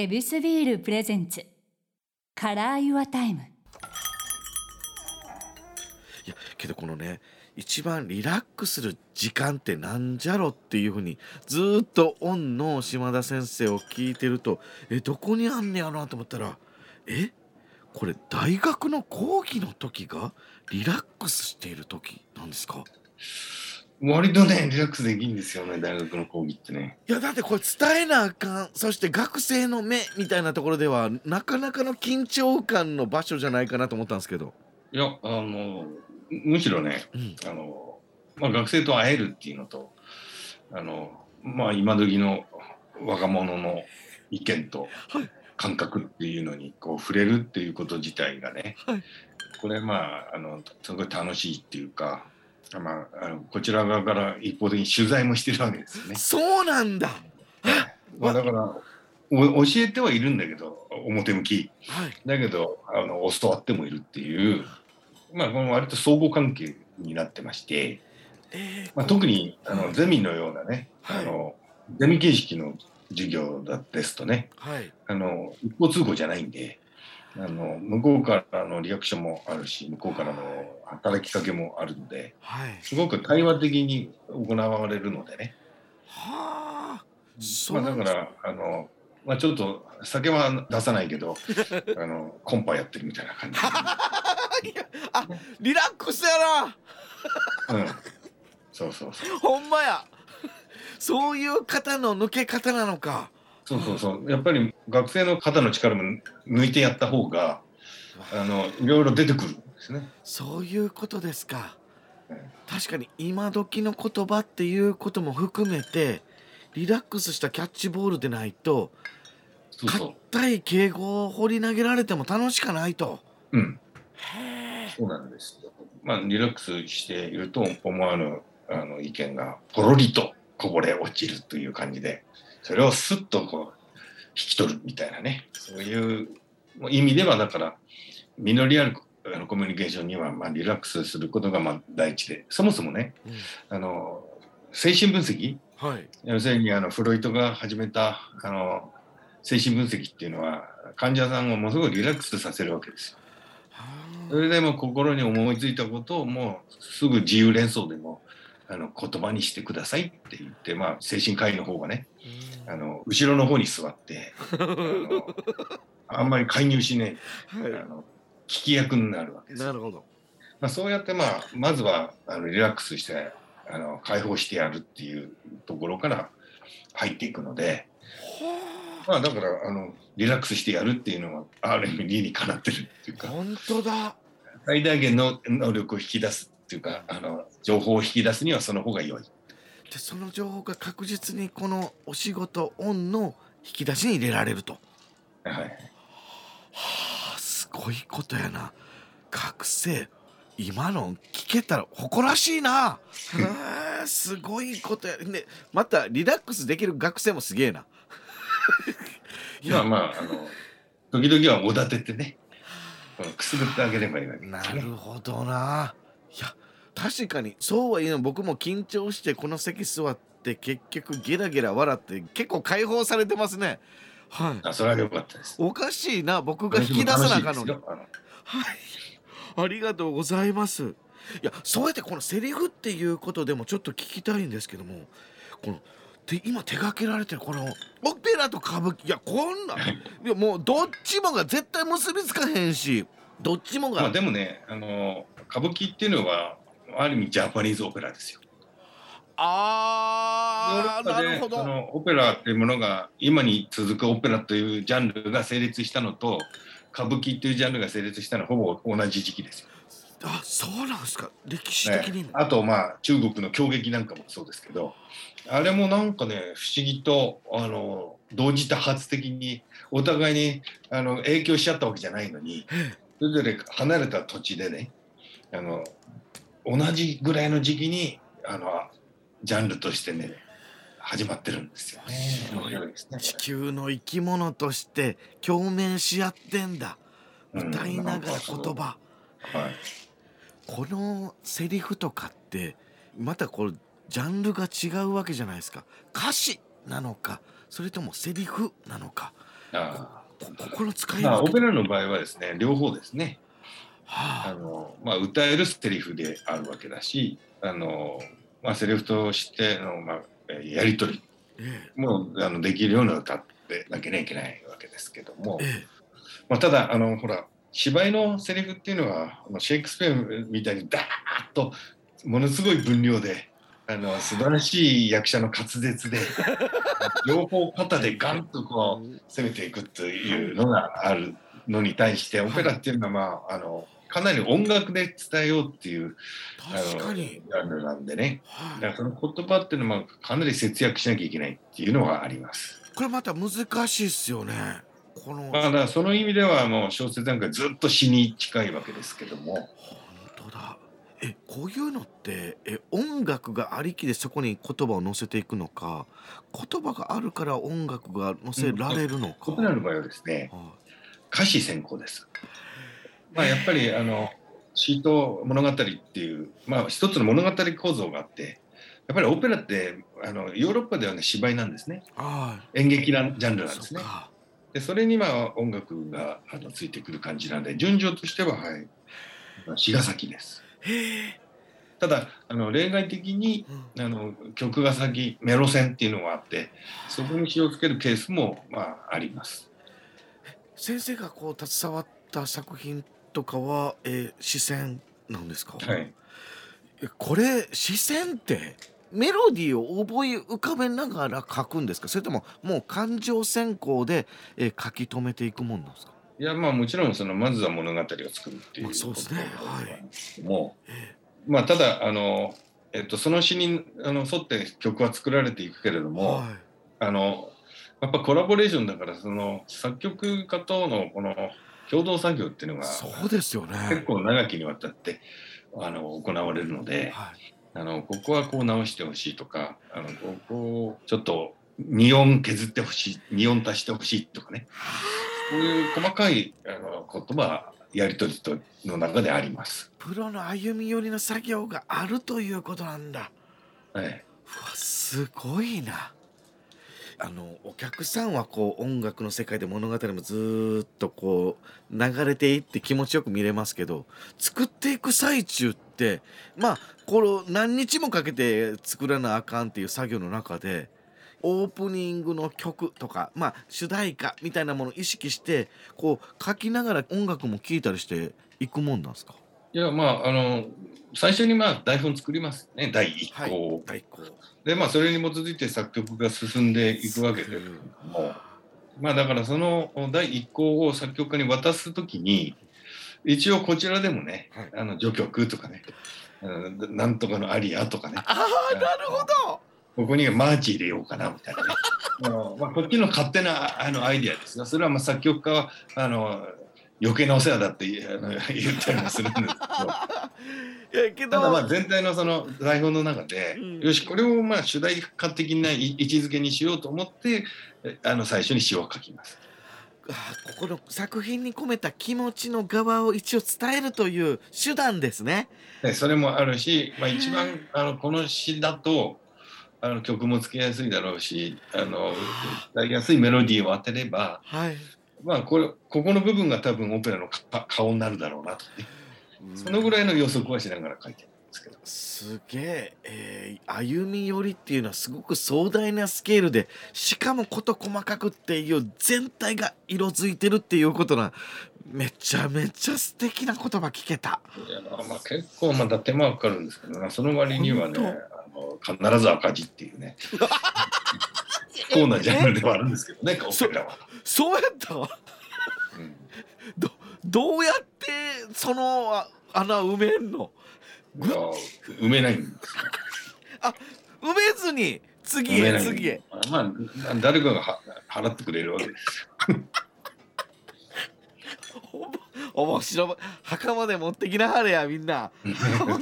エビスビール presents。Color Your Time。いやけどこのね一番リラックスする時間ってなんじゃろっていうふうにずっとオンの島田先生を聞いてるとえどこにあんねやろなと思ったらえこれ大学の講義の時がリラックスしている時なんですか？割とね、リラックスできるんですよね、大学の講義ってね。いやだってこれ伝えなあかんそして学生の目みたいなところではなかなかの緊張感の場所じゃないかなと思ったんですけど。いや、あの、むしろね、うんあの、まあ、学生と会えるっていうのと、あの、まあ、今時の若者の意見とはい感覚っていうのにこう触れるっていうこと自体がね、はいこれまああのすごい楽しいっていうか、まあ、あのこちら側から一方的に取材もしてるわけですよね。そうなんだ。まあ、だからお教えてはいるんだけど表向きはい。だけどあの教わってもいるっていう、まあ、この割と相互関係になってまして、えーまあ、特にあのゼミのようなね、はいあのゼミ形式の授業だですとねはい。あの一方通行じゃないんであの向こうからのリアクションもあるし向こうからの働きかけもあるのではい。すごく対話的に行われるのでね、はあ。そまあ、だからあの、まあ、ちょっと酒は出さないけど あのコンパやってるみたいな感じ、あリラックスやな。うん、そうそうそう ほんまや。そういう方の抜け方なのか。そうそうそうやっぱり学生の肩の力も抜いてやった方があのいろいろ出てくるんですね。そういうことですかうん。確かに今時の言葉っていうことも含めてリラックスしたキャッチボールでないと硬い敬語を放り投げられても楽しかないと。うん、へえ。そうなんですよ。まあリラックスしていると思わぬあの意見がポロリとこぼれ落ちるという感じで、それをスッとこう引き取るみたいなね、そういう意味ではだから実りあるあのコミュニケーションにはまあリラックスすることがまあ第一で、そもそもね、うん。あの精神分析。はい。要するにあのフロイトが始めたあの精神分析っていうのは患者さんをものすごいリラックスさせるわけですよ。はそれでも心に思いついたことをもうすぐ自由連想でもあの言葉にしてくださいって言って、まあ、精神科医の方がねああの後ろの方に座ってあんまり介入しないあはの聞き役になるわけい。ですよ。なるほど。まあ、そうやって、まあ、まずはあのリラックスしてあの解放してやるっていうところから入っていくので。まあだからあのリラックスしてやるっていうのはある意味理にかなってるっていうか本当だ。最大限の能力を引き出すっていうかあの情報を引き出すにはその方が良い。でその情報が確実にこのお仕事オンの引き出しに入れられると。はい、はあすごいことやな。学生今の聞けたら誇らしいな。すごいことや。ねまたリラックスできる学生もすげえな。いまあまああの時々はおだててねくすぐってあげればいいわけでな。るほどな。いや確かにそうは言うの僕も緊張してこの席座って結局ゲラゲラ笑って結構解放されてますね。はい。あそれは良かったです。おかしいな僕が引き出さなあかんのに。はい。ありがとうございます。いやそうやってこのセリフっていうことでもちょっと聞きたいんですけどもこのて今手掛けられてるこのオペラと歌舞伎いやこんな いやもうどっちもが絶対結びつかへんしどっちもが、まあでもねあの歌舞伎っていうのはある意味ジャパニーズオペラですよ。あーなるほど。そのオペラっていうものが今に続くオペラというジャンルが成立したのと歌舞伎っていうジャンルが成立したのはほぼ同じ時期ですよ。あそうなんですか。歴史ね的に、あとまあ中国の狂劇なんかもそうですけどあれもなんかね不思議とあの同時多発的にお互いにあの影響しちゃったわけじゃないのにそれぞれ離れた土地でねあの同じぐらいの時期にあのジャンルとしてね始まってるんですよね。ね。地球の生き物として共鳴し合ってんだ。うん歌いながら言葉、はい。このセリフとかってまたこうジャンルが違うわけじゃないですか。歌詞なのかそれともセリフなのか。あこの使い分け。オペラの場合はですね両方ですねあ。はの、まあ、歌えるセリフであるわけだしあの、まあ、セリフとしての、まあ、えーやり取りもあのできるような歌ってなきゃいけないわけですけども。え、え。まあ、ただあのほら芝居のセリフっていうのはシェイクスピアみたいにダーッとものすごい分量であの素晴らしい役者の滑舌で両方肩でガンとこう攻めていくというのがあるのに対してオペラっていうのは、まあ、あのかなり音楽で伝えようっていう確かに。ジャンルなんでね。はい。だからその言葉っていうのはかなり節約しなきゃいけないっていうのはあります。これまた難しいっすよね。この。まあ、だからその意味ではもう小説なんかずっと詩に近いわけですけども。本当だ。えこういうのってえ音楽がありきでそこに言葉を載せていくのか言葉があるから音楽が載せられるのか、オペラの場合はですねは歌詞先行です。まあ、やっぱりあの詩と物語っていう、まあ、一つの物語構造があってやっぱりオペラってあのヨーロッパではね芝居なんですね。演劇なジャンルいなんですね。でそれにまあ音楽があのついてくる感じなんで順序としてははい。詩が先です。ただあの例外的にうん。あの曲が先メロ線っていうのがあってそこに気をつけるケースもまああります。先生がこう携わった作品とかは、えー、視線なんですか、はい、えこれ視線ってメロディーを覚え浮かべながら書くんですか？それとももう感情先行で、えー書き留めていくもんなんですか？いやまあもちろんそのまずは物語を作るっていうまあそうですね。はいも、えまあただあの、えっと、その詩にあの沿って曲は作られていくけれどーも、はい。あのやっぱコラボレーションだからその作曲家とのこの共同作業っていうのがそうですよね。結構長きにわたってあの行われるので。はい。あのここはこう直してほしいとかあのここをちょっと2音削ってほしい2音足してほしいとかね。こういう細かいあの言葉やり取りとの中であります。プロの歩み寄りの作業があるということなんだ。はい、うわすごいなあのお客さんはこう音楽の世界で物語もずっとこう流れていって気持ちよく見れますけど作っていく最中ってまあこの何日もかけて作らなあかんっていう作業の中でオープニングの曲とかまあ主題歌みたいなものを意識してこう書きながら音楽も聴いたりしていくもんなんですか？いやまああの最初にまあ台本作りますね。第一項を、大工でまあそれに基づいて作曲が進んでいくわけで。すけれどもまあだからその第一項を作曲家に渡すときに一応こちらでもね、はい。あの序曲とかね。うん。なんとかのアリアとかね。ああなるほど。ここにマーチ入れようかなみたいなね。あの、まあ、こっちの勝手なあのアイディアですがそれはまあ作曲家はあの余計なお世話だって言ったりもするんですけど いやけどただまあ全体のその台本の中で、うんよしこれをまあ主題歌的な位置づけにしようと思ってえあの最初に詩を書きます。あーここの作品に込めた気持ちの側を一応伝えるという手段ですね。でそれもあるし、まあ、一番あのこの詩だとあの曲もつけやすいだろうしあの歌いやすいメロディーを当てればはい。まあこれここの部分が多分オペラのか顔になるだろうなとね。そのぐらいの予測はしながら書いてるんですけど。すげええー歩み寄りっていうのはすごく壮大なスケールでしかも事細かくっていう全体が色づいてるっていうことなめちゃめちゃ素敵な言葉聞けた。いやまあ結構まだ手間がかかるんですけどなその割にはねあの必ず赤字っていうね。不幸なジャンルではあるんですけどねオペラは。そうやった？うん。どうやってそのあ穴埋めんの？埋めないんですよ。埋めずに次へ次へ。まあ誰かがは払ってくれるわけです。面白い。墓まで持ってきなはれやみんな。面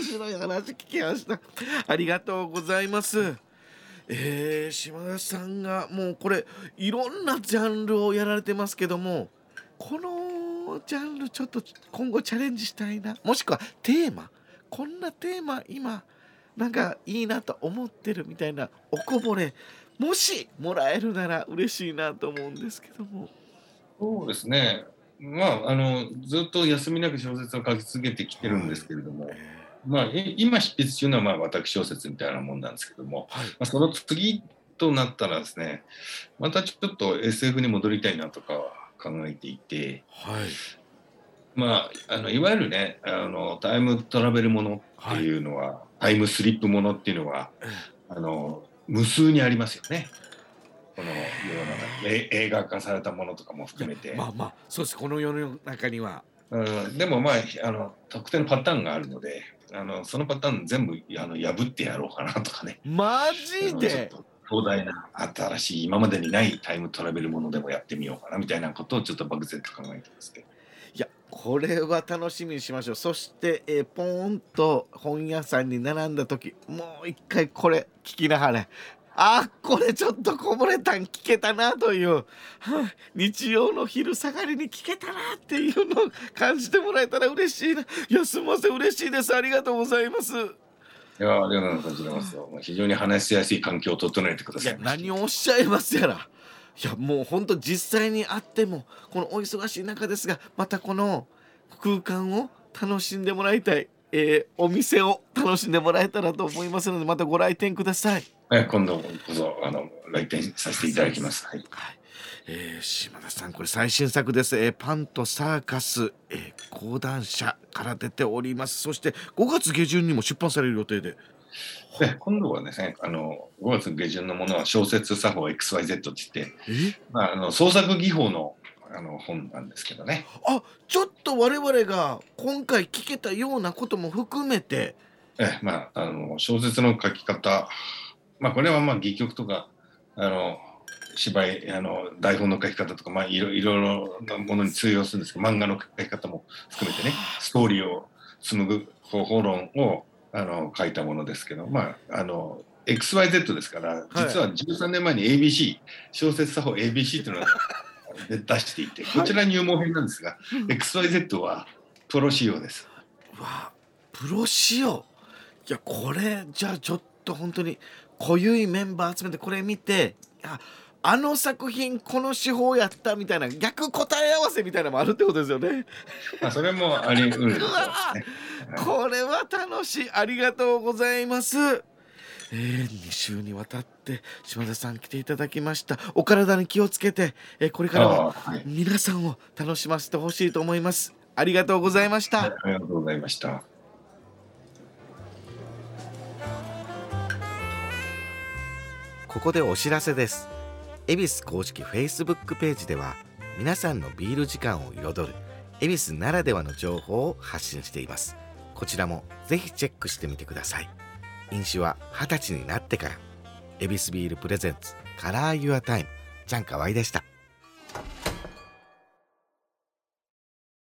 白い話聞きました。ありがとうございますえー、島田さんがもうこれいろんなジャンルをやられてますけどもこのジャンルちょっと今後チャレンジしたいなもしくはテーマこんなテーマ今なんかいいなと思ってるみたいなおこぼれもしもらえるなら嬉しいなと思うんですけども。そうですね。まあ、あの、ずっと休みなく小説を書き続けてきてるんですけれども、えまあ、い今執筆中のはまあ私小説みたいなもんなんですけども、ーはい。まあ、その次となったらですね、またちょっと SF に戻りたいなとかは考えていて、はい。まあ、あのいわゆるねあのタイムトラベルものっていうのは、タイムスリップものっていうのはえあの無数にありますよね。この世の中え映画化されたものとかも含めて、まあまあそうです。この世の中には。うん、でもまああの特定のパターンがあるのであのそのパターン全部あの破ってやろうかなとかね。マあジで？のちょっと壮大な新しい今までにないタイムトラベルものでもやってみようかなみたいなことをちょっと漠然と考えてますけど。いやこれは楽しみにしましょう。そして、えーポーンと本屋さんに並んだ時もう一回これ聞きなはれあこれちょっとこぼれたん聞けたなという、はい日曜の昼下がりに聞けたなっていうのを感じてもらえたら嬉しいないやすみません嬉しいですありがとうございますいやありがとうございます。非常に話しやすい環境を整えてくだいやさい。何をおっしゃいますやらいやもうほんと実際に会ってもこのお忙しい中ですがまたこの空間を楽しんでもらいたい、えーお店を楽しんでもらえたらと思いますのでまたご来店ください。はい、今度こそあの来店させていただきます。はい。はい。えー島田さんこれ最新作です、えーパンとサーカス、えー講談社から出ております。そして5月下旬にも出版される予定で。で今度はですね、あの5月下旬のものは小説作法 XYZ って言って、え？まあ、あの創作技法のあの本なんですけどね。あちょっと我々が今回聞けたようなことも含めて。えまあ、あの小説の書き方、まあ、これはまあ戯曲とかあの芝居あの台本の書き方とか、まあ、いろいろなものに通用するんですけど漫画の書き方も含めてねストーリーを紡ぐ方法論をあの書いたものですけど、まあ、あの XYZ ですから実は13年前に ABC 小説作法 ABC というのを出していてこちら入門編なんですが、XYZ はプロ仕様です。わあプロ仕様。いやこれじゃあちょっと本当に濃ゆいメンバー集めてこれ見てああの作品この手法やったみたいな逆答え合わせみたいなのもあるってことですよね。まあ、それもあり得るね。はいこれは楽しいありがとうございます。えー、2週にわたって島田さん来ていただきましたお体に気をつけて、えーこれからも皆さんを楽しませてほしいと思いますありがとうございました、ありがとうございました。ここでお知らせです。恵比寿公式 Facebook ページでは皆さんのビール時間を彩る恵比寿ならではの情報を発信しています。こちらもぜひチェックしてみてください。飲酒は20歳になってから。恵比寿ビールプレゼンツカラーユアタイムちゃんかわいでした。